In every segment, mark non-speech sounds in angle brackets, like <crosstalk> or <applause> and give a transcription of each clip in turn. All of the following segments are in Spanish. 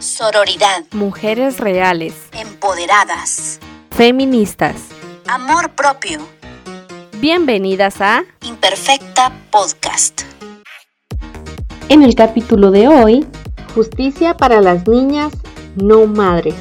Sororidad. Mujeres reales. Empoderadas. Feministas. Amor propio. Bienvenidas a Imperfecta Podcast. En el capítulo de hoy, Justicia para las niñas no madres.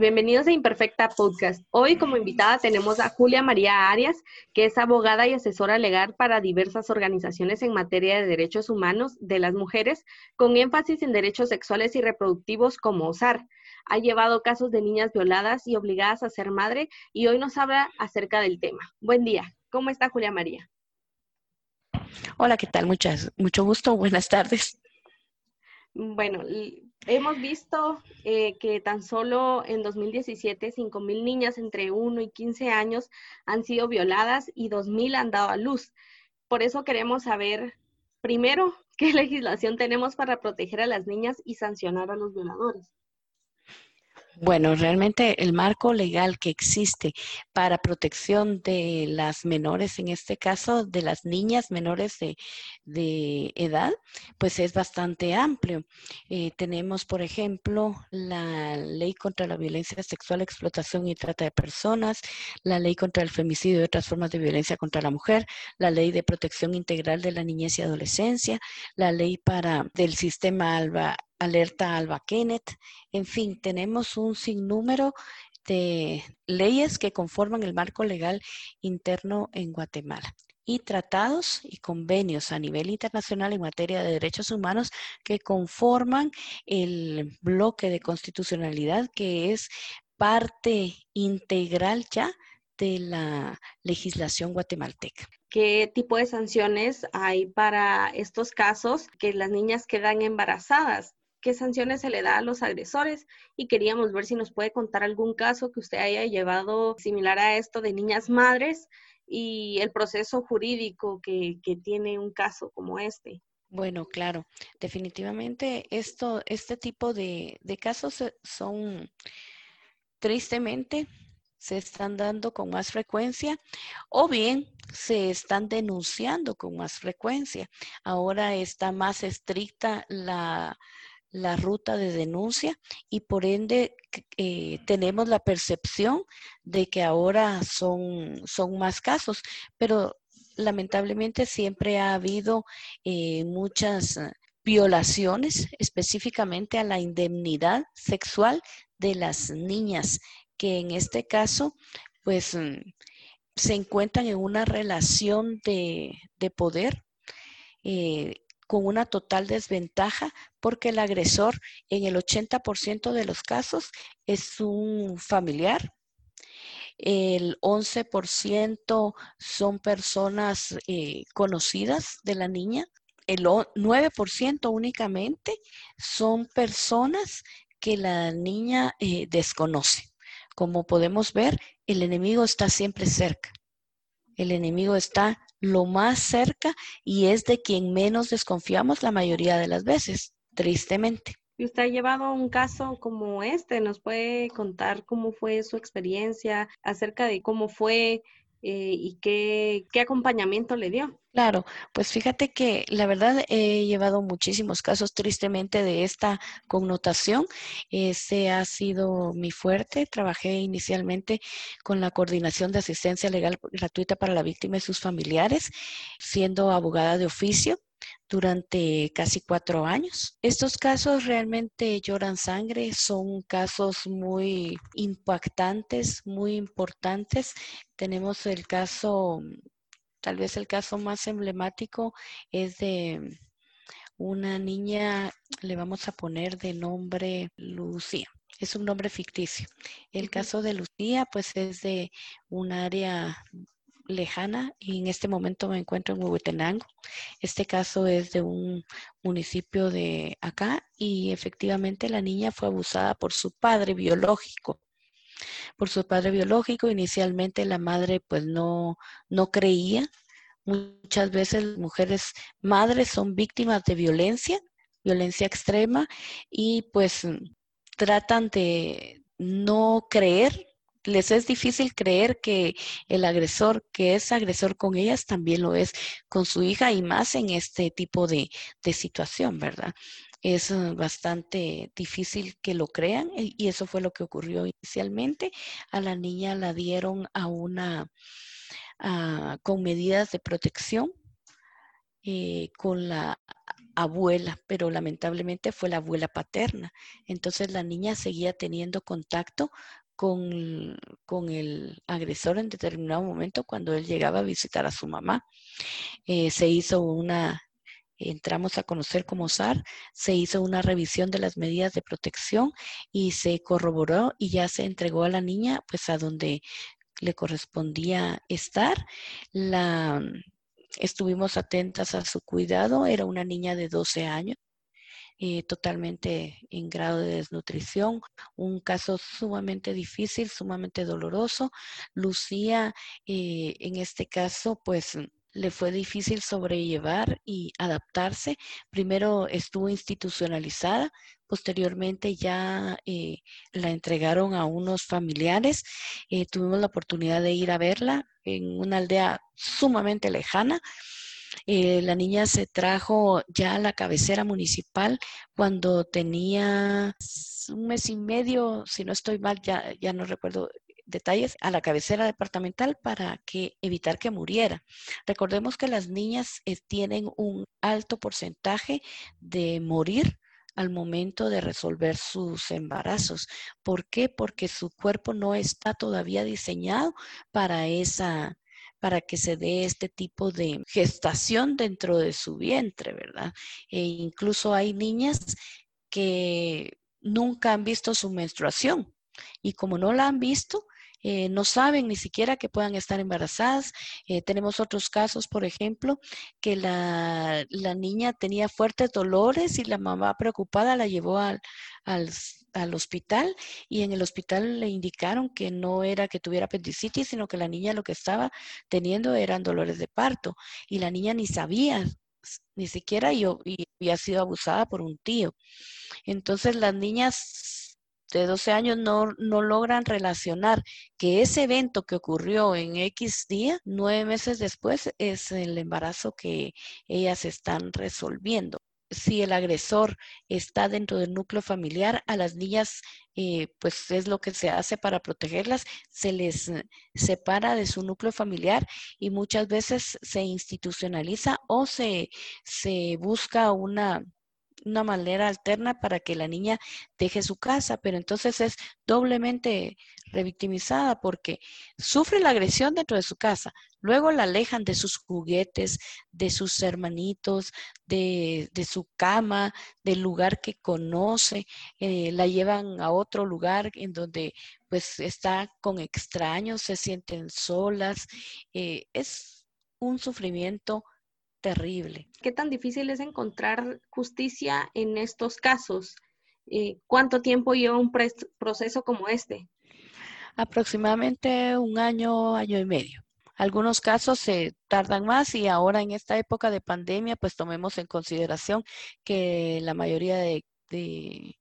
Bienvenidos a Imperfecta Podcast. Hoy como invitada tenemos a Julia María Arias, que es abogada y asesora legal para diversas organizaciones en materia de derechos humanos de las mujeres, con énfasis en derechos sexuales y reproductivos como OSAR. Ha llevado casos de niñas violadas y obligadas a ser madre y hoy nos habla acerca del tema. Buen día. ¿Cómo está Julia María? Hola, ¿qué tal? Muchas, mucho gusto. Buenas tardes. Bueno, hemos visto eh, que tan solo en 2017 5.000 niñas entre 1 y 15 años han sido violadas y 2.000 han dado a luz. Por eso queremos saber, primero, <laughs> qué legislación tenemos para proteger a las niñas y sancionar a los violadores. Bueno, realmente el marco legal que existe para protección de las menores, en este caso de las niñas menores de, edad, pues es bastante amplio. Eh, tenemos, por ejemplo, la ley contra la violencia sexual, explotación y trata de personas, la ley contra el femicidio y otras formas de violencia contra la mujer, la ley de protección integral de la niñez y adolescencia, la ley para del sistema ALBA alerta Alba Kenneth. En fin, tenemos un sinnúmero de leyes que conforman el marco legal interno en Guatemala y tratados y convenios a nivel internacional en materia de derechos humanos que conforman el bloque de constitucionalidad que es parte integral ya de la legislación guatemalteca. ¿Qué tipo de sanciones hay para estos casos que las niñas quedan embarazadas? Qué sanciones se le da a los agresores y queríamos ver si nos puede contar algún caso que usted haya llevado similar a esto de niñas madres y el proceso jurídico que, tiene un caso como este. Bueno, claro, definitivamente esto, este tipo de, de casos son tristemente se están dando con más frecuencia o bien se están denunciando con más frecuencia. Ahora está más estricta la, la ruta de denuncia y por ende eh, tenemos la percepción de que ahora son, son más casos, pero lamentablemente siempre ha habido eh, muchas violaciones específicamente a la indemnidad sexual de las niñas, que en este caso pues mm, se encuentran en una relación de, poder. Eh, con una total desventaja porque el agresor en el 80% de los casos es un familiar. El 11% son personas eh, conocidas de la niña. El 9% únicamente son personas que la niña eh, desconoce. Como podemos ver, el enemigo está siempre cerca. El enemigo está lo más cerca y es de quien menos desconfiamos la mayoría de las veces, tristemente. Y usted ha llevado un caso como este, ¿nos puede contar cómo fue su experiencia acerca de cómo fue eh, y qué, qué acompañamiento le dio? Claro, pues fíjate que la verdad he llevado muchísimos casos tristemente de esta connotación. Ese ha sido mi fuerte. Trabajé inicialmente con la coordinación de asistencia legal gratuita para la víctima y sus familiares, siendo abogada de oficio durante casi cuatro años. Estos casos realmente lloran sangre, son casos muy impactantes, muy importantes. Tenemos el caso Tal vez el caso más emblemático es de una niña, le vamos a poner de nombre Lucía. Es un nombre ficticio. El caso de Lucía, pues es de un área lejana y en este momento me encuentro en Huehuetenango. Este caso es de un municipio de acá y efectivamente la niña fue abusada por su padre biológico por su padre biológico. Inicialmente la madre pues no, no creía. Muchas veces las mujeres madres son víctimas de violencia, violencia extrema, y pues tratan de no creer les es difícil creer que el agresor, que es agresor con ellas, también lo es con su hija y más en este tipo de, situación, ¿verdad? Es eh, bastante difícil que lo crean y eso fue lo que ocurrió inicialmente. A la niña la dieron a una, con medidas de protección eh, con la abuela, pero lamentablemente fue la abuela paterna. Entonces la niña seguía teniendo contacto con, con, el agresor en determinado momento cuando él llegaba a visitar a su mamá. Eh, se hizo una, entramos a conocer como SAR, se hizo una revisión de las medidas de protección y se corroboró y ya se entregó a la niña pues a donde le correspondía estar. La, estuvimos atentas a su cuidado, era una niña de 12 años. Eh, totalmente en grado de desnutrición, un caso sumamente difícil, sumamente doloroso. Lucía, eh, en este caso, pues le fue difícil sobrellevar y adaptarse. Primero estuvo institucionalizada, posteriormente ya eh, la entregaron a unos familiares. tuvimos la oportunidad de ir a verla en una aldea sumamente lejana. Eh, la niña se trajo ya a la cabecera municipal cuando tenía un mes y medio, si no estoy mal, ya, no recuerdo detalles, a la cabecera departamental para que evitar que muriera. Recordemos que las niñas eh, tienen un alto porcentaje de morir al momento de resolver sus embarazos. ¿Por qué? Porque su cuerpo no está todavía diseñado para esa para que se dé este tipo de gestación dentro de su vientre, ¿verdad? E incluso hay niñas que nunca han visto su menstruación y como no la han visto, eh, no saben ni siquiera que puedan estar embarazadas. Eh, tenemos otros casos, por ejemplo, que la, niña tenía fuertes dolores y la mamá preocupada la llevó al, al, hospital y en el hospital le indicaron que no era que tuviera apendicitis, sino que la niña lo que estaba teniendo eran dolores de parto y la niña ni sabía ni siquiera y, y había sido abusada por un tío. Entonces las niñas de 12 años no, no logran relacionar que ese evento que ocurrió en X día, nueve meses después, es el embarazo que ellas están resolviendo si el agresor está dentro del núcleo familiar, a las niñas, eh, pues es lo que se hace para protegerlas, se les separa de su núcleo familiar y muchas veces se institucionaliza o se, se busca una, una manera alterna para que la niña deje su casa, pero entonces es doblemente revictimizada porque sufre la agresión dentro de su casa, luego la alejan de sus juguetes, de sus hermanitos, de, su cama, del lugar que conoce, eh, la llevan a otro lugar en donde pues está con extraños, se sienten solas, eh, es un sufrimiento terrible. ¿Qué tan difícil es encontrar justicia en estos casos? Eh, ¿Cuánto tiempo lleva un proceso como este? Aproximadamente un año, año y medio. Algunos casos se tardan más y ahora en esta época de pandemia, pues tomemos en consideración que la mayoría de, de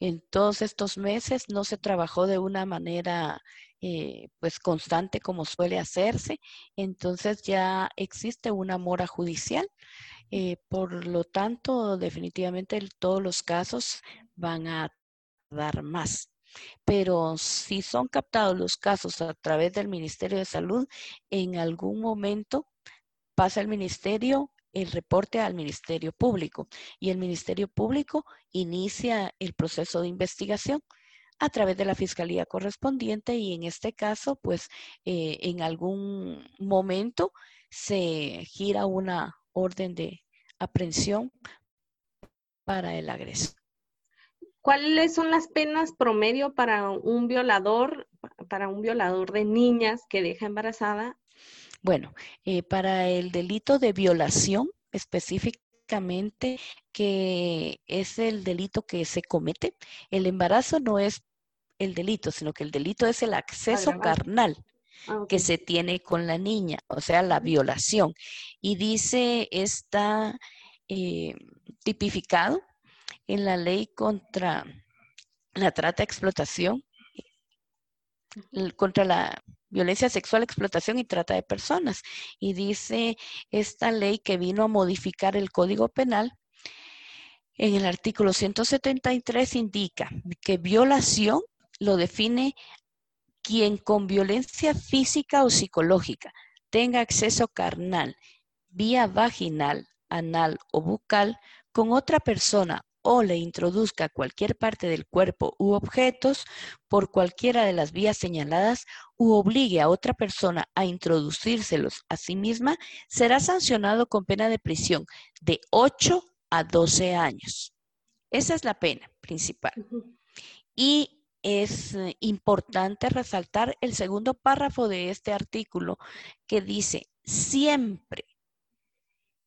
en todos estos meses no se trabajó de una manera eh, pues constante como suele hacerse, entonces ya existe una mora judicial. Eh, por lo tanto, definitivamente todos los casos van a dar más. Pero si son captados los casos a través del Ministerio de Salud, en algún momento pasa el ministerio el reporte al Ministerio Público y el Ministerio Público inicia el proceso de investigación a través de la fiscalía correspondiente y en este caso, pues eh, en algún momento se gira una orden de aprehensión para el agresor. ¿Cuáles son las penas promedio para un violador, para un violador de niñas que deja embarazada? Bueno, eh, para el delito de violación que es el delito que se comete. El embarazo no es el delito, sino que el delito es el acceso carnal ah, que se tiene con la niña, o sea, la violación. Y dice, está eh, tipificado en la ley contra la trata explotación contra la violencia sexual, explotación y trata de personas. Y dice esta ley que vino a modificar el Código Penal. En el artículo 173 indica que violación lo define quien con violencia física o psicológica tenga acceso carnal, vía vaginal, anal o bucal con otra persona o le introduzca cualquier parte del cuerpo u objetos por cualquiera de las vías señaladas u obligue a otra persona a introducírselos a sí misma, será sancionado con pena de prisión de 8 a 12 años. Esa es la pena principal. Y es eh, importante resaltar el segundo párrafo de este artículo que dice, siempre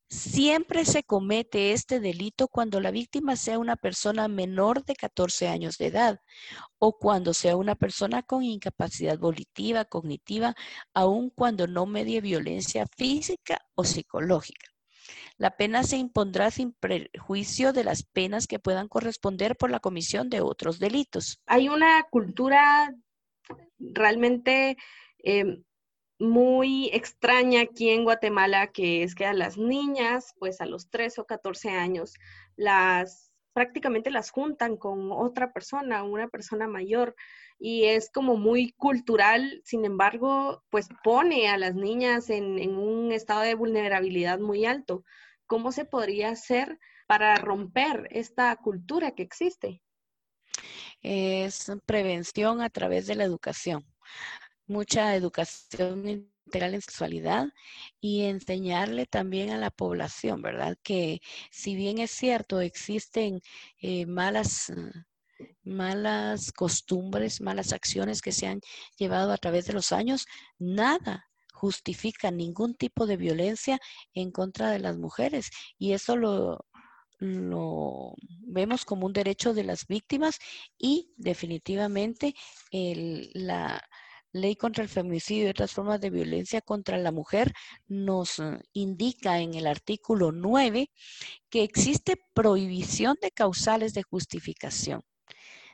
Siempre se comete este delito cuando la víctima sea una persona menor de 14 años de edad o cuando sea una persona con incapacidad volitiva, cognitiva, aun cuando no medie violencia física o psicológica. La pena se impondrá sin prejuicio de las penas que puedan corresponder por la comisión de otros delitos. Hay una cultura realmente em, muy extraña aquí en Guatemala, que es que a las niñas, pues a los 13 o 14 años, las prácticamente las juntan con otra persona, una persona mayor, y es como muy cultural, sin embargo, pues pone a las niñas en, en un estado de vulnerabilidad muy alto. ¿Cómo se podría hacer para romper esta cultura que existe? Es prevención a través de la educación mucha educación integral en sexualidad y enseñarle también a la población, ¿verdad? Que si bien es cierto, existen eh, malas, malas costumbres, malas acciones que se han llevado a través de los años, nada justifica ningún tipo de violencia en contra de las mujeres. Y eso lo, lo vemos como un derecho de las víctimas y definitivamente el, la, Ley contra el Femicidio y otras formas de violencia contra la mujer nos eh, indica en el artículo 9 que existe prohibición de causales de justificación.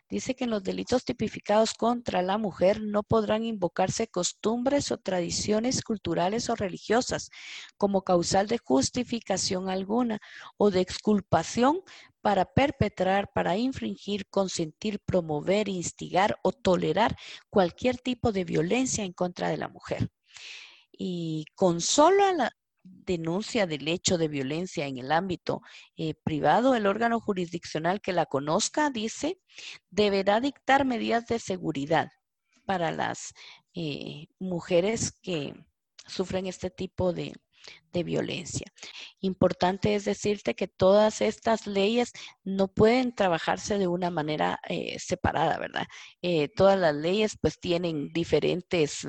Dice que en los delitos tipificados contra la mujer no podrán invocarse costumbres o tradiciones culturales o religiosas como causal de justificación alguna o de exculpación para perpetrar, para infringir, consentir, promover, instigar o tolerar cualquier tipo de violencia en contra de la mujer. Y con solo la denuncia del hecho de violencia en el ámbito eh, privado, el órgano jurisdiccional que la conozca, dice, deberá dictar medidas de seguridad para las eh, mujeres que sufren este tipo de, violencia. Importante es decirte que todas estas leyes no pueden trabajarse de una manera eh, separada, ¿verdad? todas las leyes pues tienen diferentes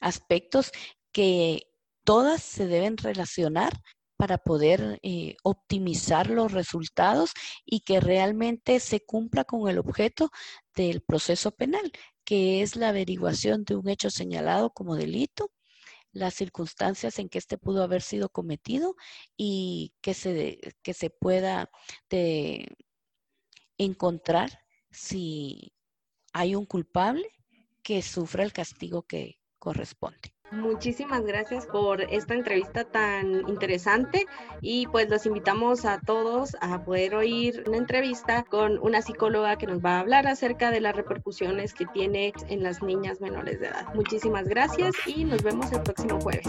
aspectos que todas se deben relacionar para poder eh, optimizar los resultados y que realmente se cumpla con el objeto del proceso penal, que es la averiguación de un hecho señalado como delito, las circunstancias en que éste pudo haber sido cometido y que se, que se pueda encontrar si hay un culpable que sufra el castigo que corresponde. Muchísimas gracias por esta entrevista tan interesante y pues los invitamos a todos a poder oír una entrevista con una psicóloga que nos va a hablar acerca de las repercusiones que tiene en las niñas menores de edad. Muchísimas gracias y nos vemos el próximo jueves.